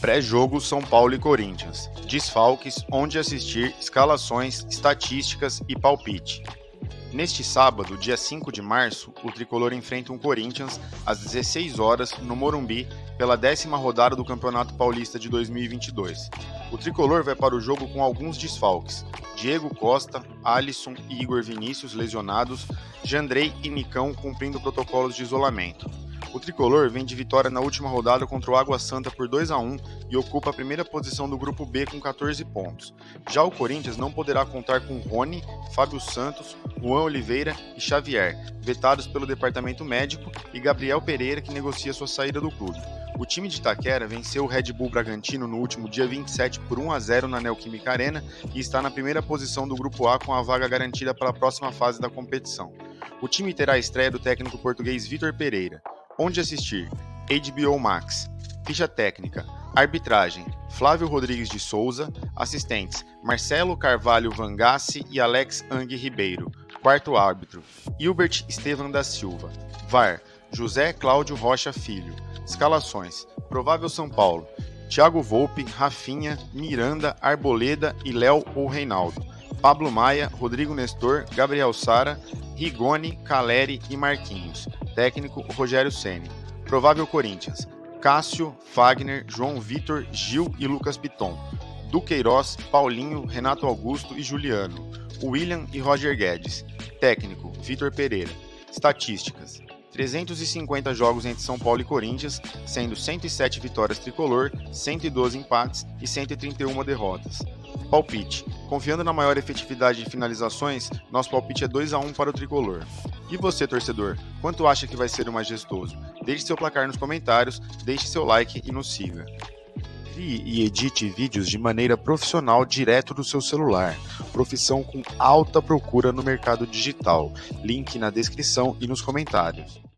Pré-jogo São Paulo e Corinthians. Desfalques, onde assistir, escalações, estatísticas e palpite. Neste sábado, dia 5 de março, o tricolor enfrenta um Corinthians às 16 horas no Morumbi pela décima rodada do Campeonato Paulista de 2022. O tricolor vai para o jogo com alguns desfalques: Diego Costa, Alisson e Igor Vinícius lesionados, Jandrei e Nicão cumprindo protocolos de isolamento. O tricolor vem de vitória na última rodada contra o Água Santa por 2 a 1 e ocupa a primeira posição do grupo B com 14 pontos. Já o Corinthians não poderá contar com Rony, Fábio Santos, Juan Oliveira e Xavier, vetados pelo departamento médico, e Gabriel Pereira, que negocia sua saída do clube. O time de Itaquera venceu o Red Bull Bragantino no último dia 27 por 1 a 0 na Neoquímica Arena e está na primeira posição do grupo A com a vaga garantida para a próxima fase da competição. O time terá a estreia do técnico português Vitor Pereira. Onde assistir? HBO Max. Ficha técnica. Arbitragem: Flávio Rodrigues de Souza. Assistentes: Marcelo Carvalho Vangassi e Alex Ang Ribeiro. Quarto árbitro: Hilbert Estevam da Silva. VAR: José Cláudio Rocha Filho. Escalações: Provável São Paulo: Thiago Volpe, Rafinha, Miranda, Arboleda e Léo ou Reinaldo. Pablo Maia, Rodrigo Nestor, Gabriel Sara, Rigoni, Caleri e Marquinhos. Técnico Rogério Ceni. Provável Corinthians: Cássio, Fagner, João Vitor, Gil e Lucas Piton. Duqueiroz, Paulinho, Renato Augusto e Juliano. William e Roger Guedes. Técnico Vitor Pereira. Estatísticas: 350 jogos entre São Paulo e Corinthians, sendo 107 vitórias tricolor, 112 empates e 131 derrotas. Palpite: Confiando na maior efetividade de finalizações, nosso palpite é 2 a 1 para o tricolor. E você, torcedor, quanto acha que vai ser o majestoso? Deixe seu placar nos comentários, deixe seu like e nos siga. Crie e edite vídeos de maneira profissional direto do seu celular. Profissão com alta procura no mercado digital. Link na descrição e nos comentários.